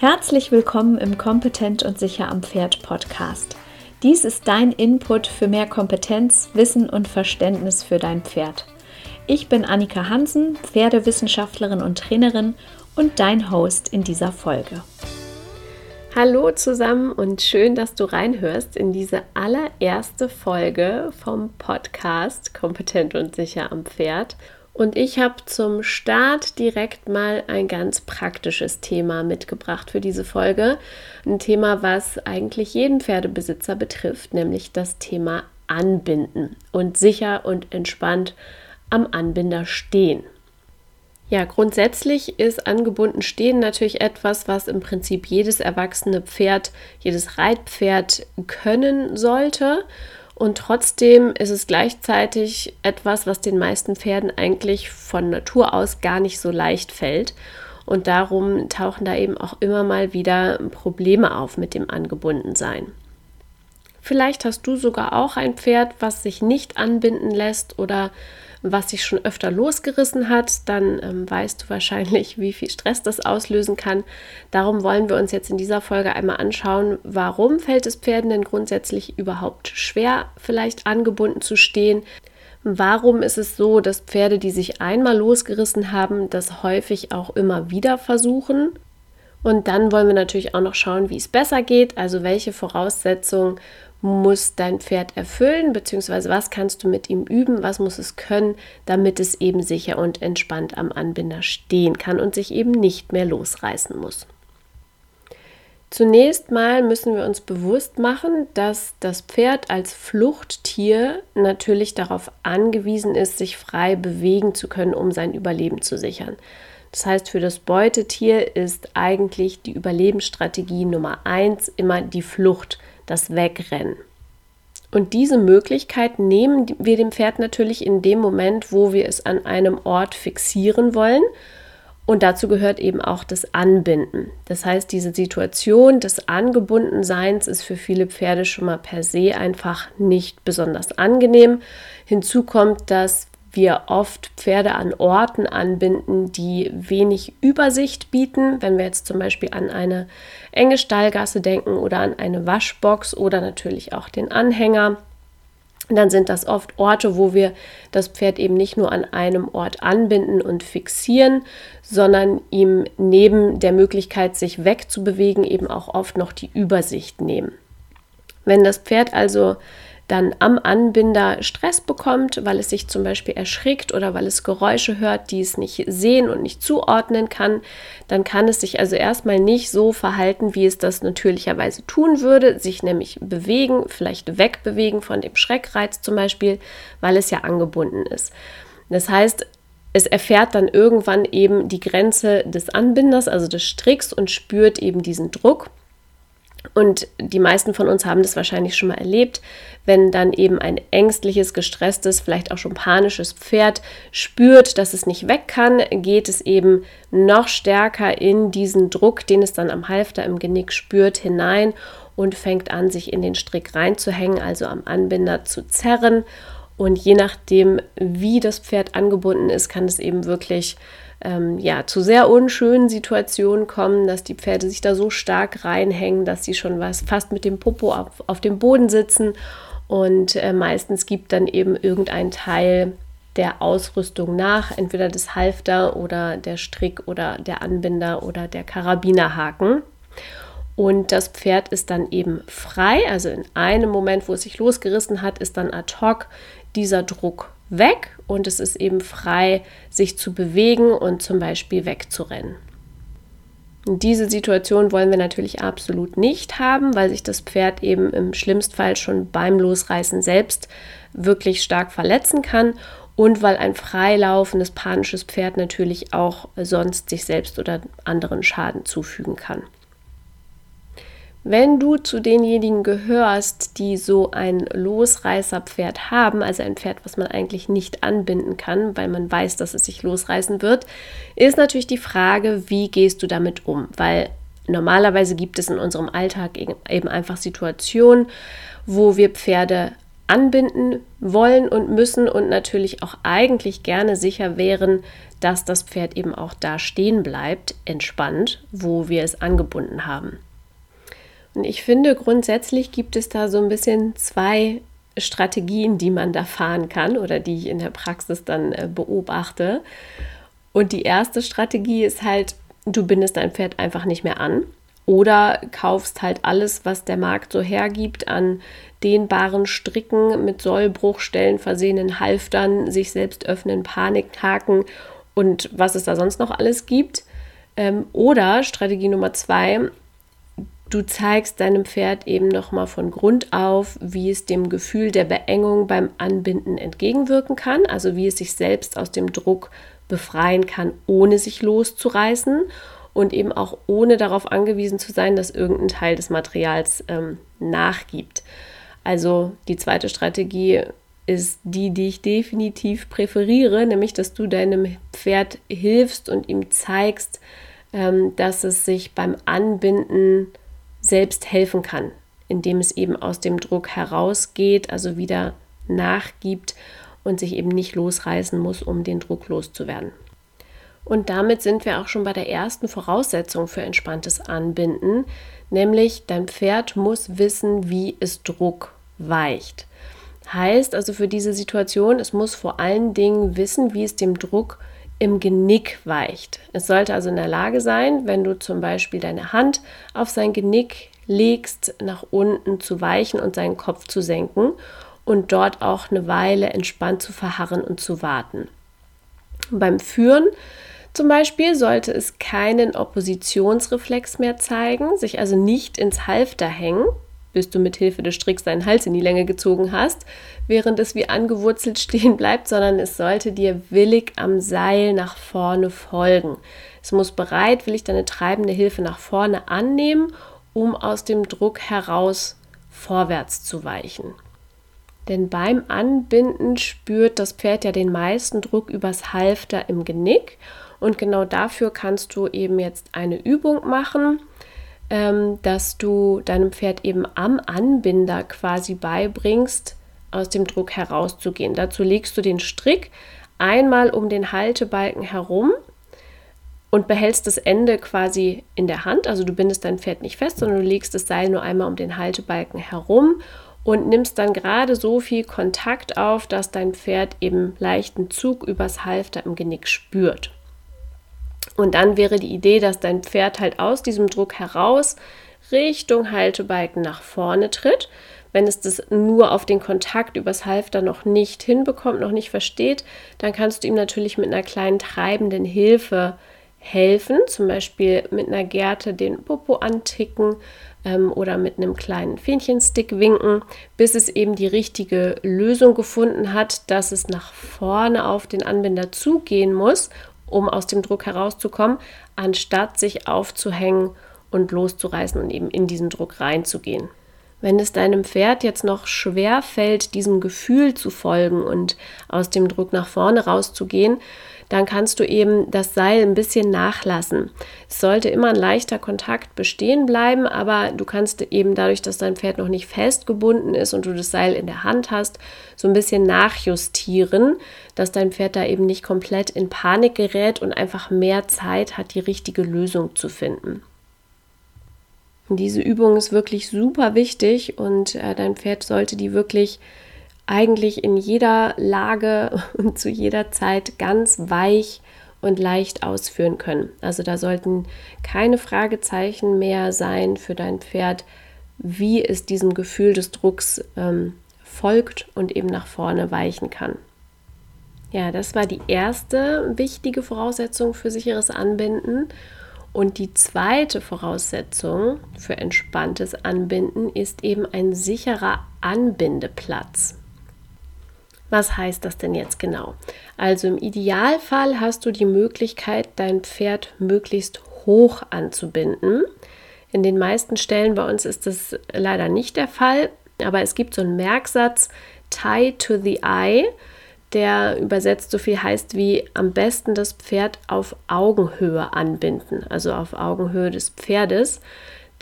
Herzlich willkommen im Kompetent und sicher am Pferd Podcast. Dies ist dein Input für mehr Kompetenz, Wissen und Verständnis für dein Pferd. Ich bin Annika Hansen, Pferdewissenschaftlerin und Trainerin und dein Host in dieser Folge. Hallo zusammen und schön, dass du reinhörst in diese allererste Folge vom Podcast Kompetent und sicher am Pferd. Und ich habe zum Start direkt mal ein ganz praktisches Thema mitgebracht für diese Folge. Ein Thema, was eigentlich jeden Pferdebesitzer betrifft, nämlich das Thema Anbinden und sicher und entspannt am Anbinder stehen. Ja, grundsätzlich ist angebunden stehen natürlich etwas, was im Prinzip jedes erwachsene Pferd, jedes Reitpferd können sollte. Und trotzdem ist es gleichzeitig etwas, was den meisten Pferden eigentlich von Natur aus gar nicht so leicht fällt. Und darum tauchen da eben auch immer mal wieder Probleme auf mit dem Angebundensein. Vielleicht hast du sogar auch ein Pferd, was sich nicht anbinden lässt oder was sich schon öfter losgerissen hat, dann ähm, weißt du wahrscheinlich, wie viel Stress das auslösen kann. Darum wollen wir uns jetzt in dieser Folge einmal anschauen, warum fällt es Pferden denn grundsätzlich überhaupt schwer, vielleicht angebunden zu stehen. Warum ist es so, dass Pferde, die sich einmal losgerissen haben, das häufig auch immer wieder versuchen? Und dann wollen wir natürlich auch noch schauen, wie es besser geht, also welche Voraussetzungen muss dein Pferd erfüllen, beziehungsweise was kannst du mit ihm üben, was muss es können, damit es eben sicher und entspannt am Anbinder stehen kann und sich eben nicht mehr losreißen muss. Zunächst mal müssen wir uns bewusst machen, dass das Pferd als Fluchttier natürlich darauf angewiesen ist, sich frei bewegen zu können, um sein Überleben zu sichern. Das heißt, für das Beutetier ist eigentlich die Überlebensstrategie Nummer eins immer die Flucht das Wegrennen. Und diese Möglichkeit nehmen wir dem Pferd natürlich in dem Moment, wo wir es an einem Ort fixieren wollen. Und dazu gehört eben auch das Anbinden. Das heißt, diese Situation des Angebundenseins ist für viele Pferde schon mal per se einfach nicht besonders angenehm. Hinzu kommt, dass wir oft Pferde an Orten anbinden, die wenig Übersicht bieten. Wenn wir jetzt zum Beispiel an eine enge Stallgasse denken oder an eine Waschbox oder natürlich auch den Anhänger, dann sind das oft Orte, wo wir das Pferd eben nicht nur an einem Ort anbinden und fixieren, sondern ihm neben der Möglichkeit, sich wegzubewegen, eben auch oft noch die Übersicht nehmen. Wenn das Pferd also dann am Anbinder Stress bekommt, weil es sich zum Beispiel erschrickt oder weil es Geräusche hört, die es nicht sehen und nicht zuordnen kann, dann kann es sich also erstmal nicht so verhalten, wie es das natürlicherweise tun würde, sich nämlich bewegen, vielleicht wegbewegen von dem Schreckreiz zum Beispiel, weil es ja angebunden ist. Das heißt, es erfährt dann irgendwann eben die Grenze des Anbinders, also des Stricks und spürt eben diesen Druck und die meisten von uns haben das wahrscheinlich schon mal erlebt, wenn dann eben ein ängstliches, gestresstes, vielleicht auch schon panisches Pferd spürt, dass es nicht weg kann, geht es eben noch stärker in diesen Druck, den es dann am Halfter im Genick spürt, hinein und fängt an, sich in den Strick reinzuhängen, also am Anbinder zu zerren. Und je nachdem, wie das Pferd angebunden ist, kann es eben wirklich ähm, ja, zu sehr unschönen Situationen kommen, dass die Pferde sich da so stark reinhängen, dass sie schon was fast mit dem Popo auf, auf dem Boden sitzen. Und äh, meistens gibt dann eben irgendein Teil der Ausrüstung nach, entweder das Halfter oder der Strick oder der Anbinder oder der Karabinerhaken. Und das Pferd ist dann eben frei, also in einem Moment, wo es sich losgerissen hat, ist dann ad hoc dieser Druck weg und es ist eben frei, sich zu bewegen und zum Beispiel wegzurennen. Diese Situation wollen wir natürlich absolut nicht haben, weil sich das Pferd eben im schlimmsten Fall schon beim Losreißen selbst wirklich stark verletzen kann und weil ein freilaufendes panisches Pferd natürlich auch sonst sich selbst oder anderen Schaden zufügen kann. Wenn du zu denjenigen gehörst, die so ein Losreißerpferd haben, also ein Pferd, was man eigentlich nicht anbinden kann, weil man weiß, dass es sich losreißen wird, ist natürlich die Frage, wie gehst du damit um? Weil normalerweise gibt es in unserem Alltag eben einfach Situationen, wo wir Pferde anbinden wollen und müssen und natürlich auch eigentlich gerne sicher wären, dass das Pferd eben auch da stehen bleibt, entspannt, wo wir es angebunden haben. Ich finde, grundsätzlich gibt es da so ein bisschen zwei Strategien, die man da fahren kann oder die ich in der Praxis dann äh, beobachte. Und die erste Strategie ist halt, du bindest dein Pferd einfach nicht mehr an oder kaufst halt alles, was der Markt so hergibt an dehnbaren Stricken mit Sollbruchstellen versehenen Halftern, sich selbst öffnen Panikhaken und was es da sonst noch alles gibt. Ähm, oder Strategie Nummer zwei, du zeigst deinem Pferd eben nochmal von Grund auf, wie es dem Gefühl der Beengung beim Anbinden entgegenwirken kann, also wie es sich selbst aus dem Druck befreien kann, ohne sich loszureißen und eben auch ohne darauf angewiesen zu sein, dass irgendein Teil des Materials ähm, nachgibt. Also die zweite Strategie ist die, die ich definitiv präferiere, nämlich dass du deinem Pferd hilfst und ihm zeigst, ähm, dass es sich beim Anbinden selbst helfen kann, indem es eben aus dem Druck herausgeht, also wieder nachgibt und sich eben nicht losreißen muss, um den Druck loszuwerden. Und damit sind wir auch schon bei der ersten Voraussetzung für entspanntes Anbinden, nämlich dein Pferd muss wissen, wie es Druck weicht. Heißt also für diese Situation, es muss vor allen Dingen wissen, wie es dem Druck im Genick weicht. Es sollte also in der Lage sein, wenn du zum Beispiel deine Hand auf sein Genick legst, nach unten zu weichen und seinen Kopf zu senken und dort auch eine Weile entspannt zu verharren und zu warten. Beim Führen zum Beispiel sollte es keinen Oppositionsreflex mehr zeigen, sich also nicht ins Halfter hängen, bis du mit Hilfe des Stricks deinen Hals in die Länge gezogen hast, während es wie angewurzelt stehen bleibt, sondern es sollte dir willig am Seil nach vorne folgen. Es muss bereitwillig deine treibende Hilfe nach vorne annehmen, um aus dem Druck heraus vorwärts zu weichen. Denn beim Anbinden spürt das Pferd ja den meisten Druck übers Halfter im Genick und genau dafür kannst du eben jetzt eine Übung machen ähm, dass du deinem Pferd eben am Anbinder quasi beibringst, aus dem Druck herauszugehen. Dazu legst du den Strick einmal um den Haltebalken herum und behältst das Ende quasi in der Hand. Also du bindest dein Pferd nicht fest, sondern du legst das Seil nur einmal um den Haltebalken herum und nimmst dann gerade so viel Kontakt auf, dass dein Pferd eben leichten Zug übers Halfter im Genick spürt. Und dann wäre die Idee, dass dein Pferd halt aus diesem Druck heraus Richtung Haltebalken nach vorne tritt. Wenn es das nur auf den Kontakt übers Halfter noch nicht hinbekommt, noch nicht versteht, dann kannst du ihm natürlich mit einer kleinen treibenden Hilfe helfen, zum Beispiel mit einer Gerte den Popo anticken ähm, oder mit einem kleinen Fähnchenstick winken, bis es eben die richtige Lösung gefunden hat, dass es nach vorne auf den Anbinder zugehen muss um aus dem Druck herauszukommen, anstatt sich aufzuhängen und loszureißen und eben in diesen Druck reinzugehen. Wenn es deinem Pferd jetzt noch schwer fällt, diesem Gefühl zu folgen und aus dem Druck nach vorne rauszugehen, dann kannst du eben das Seil ein bisschen nachlassen. Es sollte immer ein leichter Kontakt bestehen bleiben, aber du kannst eben dadurch, dass dein Pferd noch nicht festgebunden ist und du das Seil in der Hand hast, so ein bisschen nachjustieren, dass dein Pferd da eben nicht komplett in Panik gerät und einfach mehr Zeit hat, die richtige Lösung zu finden. Diese Übung ist wirklich super wichtig und äh, dein Pferd sollte die wirklich eigentlich in jeder Lage und zu jeder Zeit ganz weich und leicht ausführen können. Also da sollten keine Fragezeichen mehr sein für dein Pferd, wie es diesem Gefühl des Drucks ähm, folgt und eben nach vorne weichen kann. Ja, das war die erste wichtige Voraussetzung für sicheres Anbinden. Und die zweite Voraussetzung für entspanntes Anbinden ist eben ein sicherer Anbindeplatz. Was heißt das denn jetzt genau? Also im Idealfall hast du die Möglichkeit, dein Pferd möglichst hoch anzubinden. In den meisten Stellen bei uns ist das leider nicht der Fall, aber es gibt so einen Merksatz, tie to the eye, der übersetzt so viel heißt wie am besten das Pferd auf Augenhöhe anbinden, also auf Augenhöhe des Pferdes.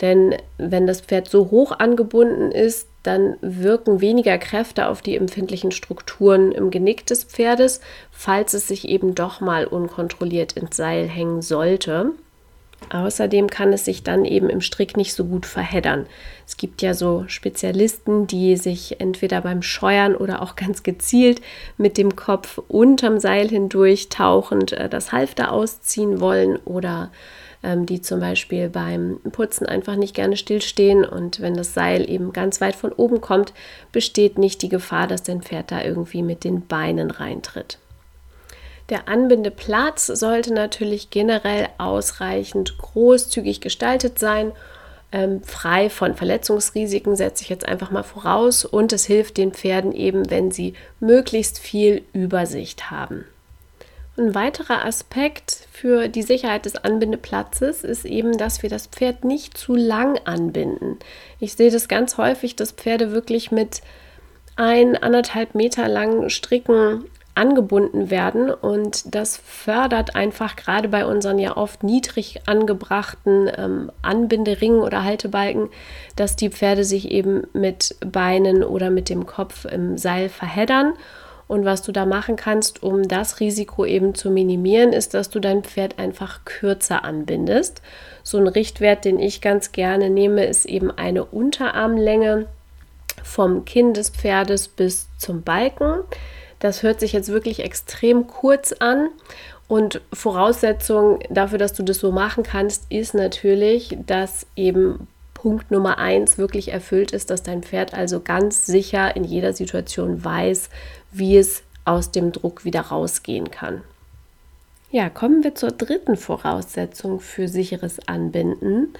Denn wenn das Pferd so hoch angebunden ist, dann wirken weniger Kräfte auf die empfindlichen Strukturen im Genick des Pferdes, falls es sich eben doch mal unkontrolliert ins Seil hängen sollte. Außerdem kann es sich dann eben im Strick nicht so gut verheddern. Es gibt ja so Spezialisten, die sich entweder beim Scheuern oder auch ganz gezielt mit dem Kopf unterm Seil hindurch tauchend äh, das Halfter ausziehen wollen oder ähm, die zum Beispiel beim Putzen einfach nicht gerne stillstehen und wenn das Seil eben ganz weit von oben kommt, besteht nicht die Gefahr, dass dein Pferd da irgendwie mit den Beinen reintritt. Der Anbindeplatz sollte natürlich generell ausreichend großzügig gestaltet sein, ähm, frei von Verletzungsrisiken, setze ich jetzt einfach mal voraus. Und es hilft den Pferden eben, wenn sie möglichst viel Übersicht haben. Ein weiterer Aspekt für die Sicherheit des Anbindeplatzes ist eben, dass wir das Pferd nicht zu lang anbinden. Ich sehe das ganz häufig, dass Pferde wirklich mit ein, anderthalb Meter langen Stricken angebunden werden und das fördert einfach gerade bei unseren ja oft niedrig angebrachten ähm, Anbinderingen oder Haltebalken, dass die Pferde sich eben mit Beinen oder mit dem Kopf im Seil verheddern. Und was du da machen kannst, um das Risiko eben zu minimieren, ist, dass du dein Pferd einfach kürzer anbindest. So ein Richtwert, den ich ganz gerne nehme, ist eben eine Unterarmlänge vom Kinn des Pferdes bis zum Balken. Das hört sich jetzt wirklich extrem kurz an. Und Voraussetzung dafür, dass du das so machen kannst, ist natürlich, dass eben Punkt Nummer eins wirklich erfüllt ist, dass dein Pferd also ganz sicher in jeder Situation weiß, wie es aus dem Druck wieder rausgehen kann. Ja, kommen wir zur dritten Voraussetzung für sicheres Anbinden.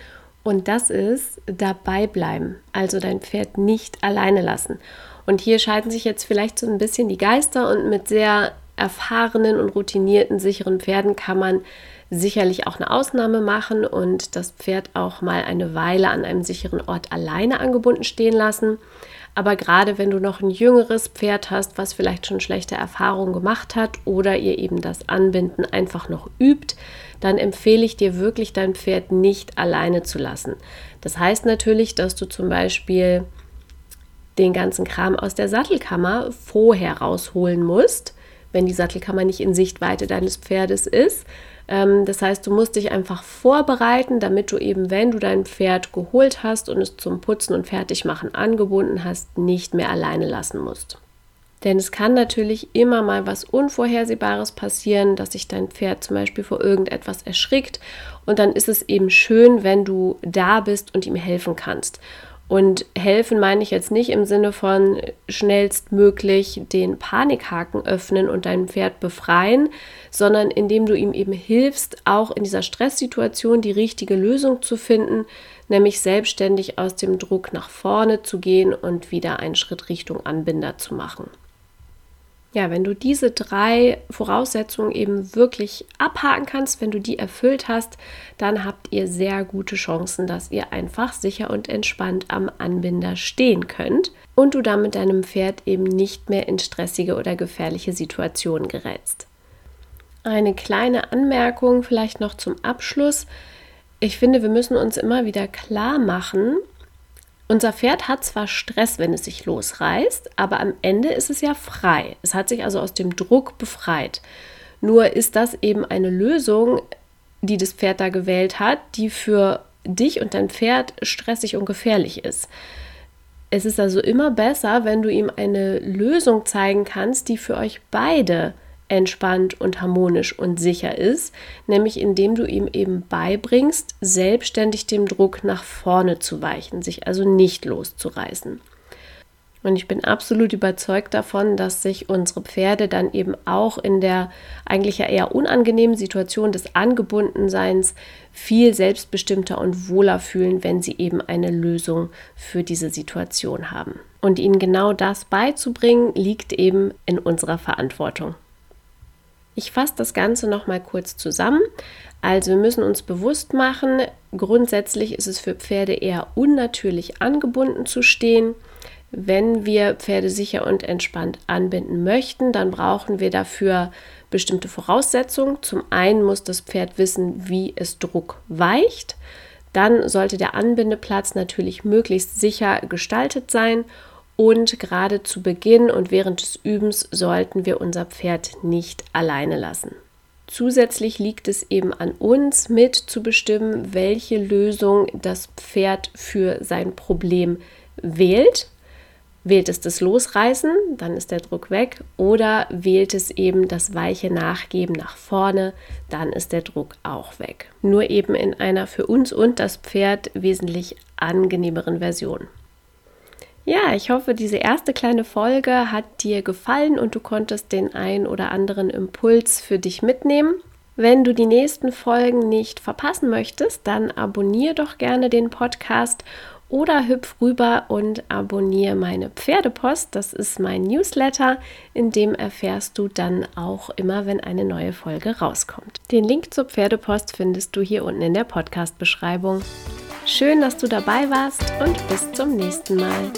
Und das ist dabei bleiben, also dein Pferd nicht alleine lassen. Und hier scheiden sich jetzt vielleicht so ein bisschen die Geister und mit sehr erfahrenen und routinierten, sicheren Pferden kann man sicherlich auch eine Ausnahme machen und das Pferd auch mal eine Weile an einem sicheren Ort alleine angebunden stehen lassen. Aber gerade wenn du noch ein jüngeres Pferd hast, was vielleicht schon schlechte Erfahrungen gemacht hat oder ihr eben das Anbinden einfach noch übt, dann empfehle ich dir wirklich, dein Pferd nicht alleine zu lassen. Das heißt natürlich, dass du zum Beispiel den ganzen Kram aus der Sattelkammer vorher rausholen musst, wenn die Sattelkammer nicht in Sichtweite deines Pferdes ist. Ähm, das heißt, du musst dich einfach vorbereiten, damit du eben, wenn du dein Pferd geholt hast und es zum Putzen und Fertigmachen angebunden hast, nicht mehr alleine lassen musst. Denn es kann natürlich immer mal was Unvorhersehbares passieren, dass sich dein Pferd zum Beispiel vor irgendetwas erschrickt. Und dann ist es eben schön, wenn du da bist und ihm helfen kannst. Und helfen meine ich jetzt nicht im Sinne von schnellstmöglich den Panikhaken öffnen und dein Pferd befreien, sondern indem du ihm eben hilfst, auch in dieser Stresssituation die richtige Lösung zu finden, nämlich selbstständig aus dem Druck nach vorne zu gehen und wieder einen Schritt Richtung Anbinder zu machen ja, wenn du diese drei Voraussetzungen eben wirklich abhaken kannst, wenn du die erfüllt hast, dann habt ihr sehr gute Chancen, dass ihr einfach sicher und entspannt am Anbinder stehen könnt und du damit deinem Pferd eben nicht mehr in stressige oder gefährliche Situationen gerätst. Eine kleine Anmerkung vielleicht noch zum Abschluss. Ich finde, wir müssen uns immer wieder klar machen, unser Pferd hat zwar Stress, wenn es sich losreißt, aber am Ende ist es ja frei. Es hat sich also aus dem Druck befreit. Nur ist das eben eine Lösung, die das Pferd da gewählt hat, die für dich und dein Pferd stressig und gefährlich ist. Es ist also immer besser, wenn du ihm eine Lösung zeigen kannst, die für euch beide entspannt und harmonisch und sicher ist, nämlich indem du ihm eben beibringst, selbstständig dem Druck nach vorne zu weichen, sich also nicht loszureißen. Und ich bin absolut überzeugt davon, dass sich unsere Pferde dann eben auch in der eigentlich ja eher unangenehmen Situation des Angebundenseins viel selbstbestimmter und wohler fühlen, wenn sie eben eine Lösung für diese Situation haben. Und ihnen genau das beizubringen, liegt eben in unserer Verantwortung. Ich fasse das Ganze noch mal kurz zusammen. Also wir müssen uns bewusst machen, grundsätzlich ist es für Pferde eher unnatürlich angebunden zu stehen. Wenn wir Pferde sicher und entspannt anbinden möchten, dann brauchen wir dafür bestimmte Voraussetzungen. Zum einen muss das Pferd wissen, wie es Druck weicht. dann sollte der Anbindeplatz natürlich möglichst sicher gestaltet sein und gerade zu Beginn und während des Übens sollten wir unser Pferd nicht alleine lassen. Zusätzlich liegt es eben an uns mit zu bestimmen, welche Lösung das Pferd für sein Problem wählt. Wählt es das Losreißen, dann ist der Druck weg. Oder wählt es eben das weiche Nachgeben nach vorne, dann ist der Druck auch weg. Nur eben in einer für uns und das Pferd wesentlich angenehmeren Version. Ja, ich hoffe, diese erste kleine Folge hat dir gefallen und du konntest den ein oder anderen Impuls für dich mitnehmen. Wenn du die nächsten Folgen nicht verpassen möchtest, dann abonniere doch gerne den Podcast oder hüpf rüber und abonniere meine Pferdepost. Das ist mein Newsletter, in dem erfährst du dann auch immer, wenn eine neue Folge rauskommt. Den Link zur Pferdepost findest du hier unten in der Podcast-Beschreibung. Schön, dass du dabei warst und bis zum nächsten Mal.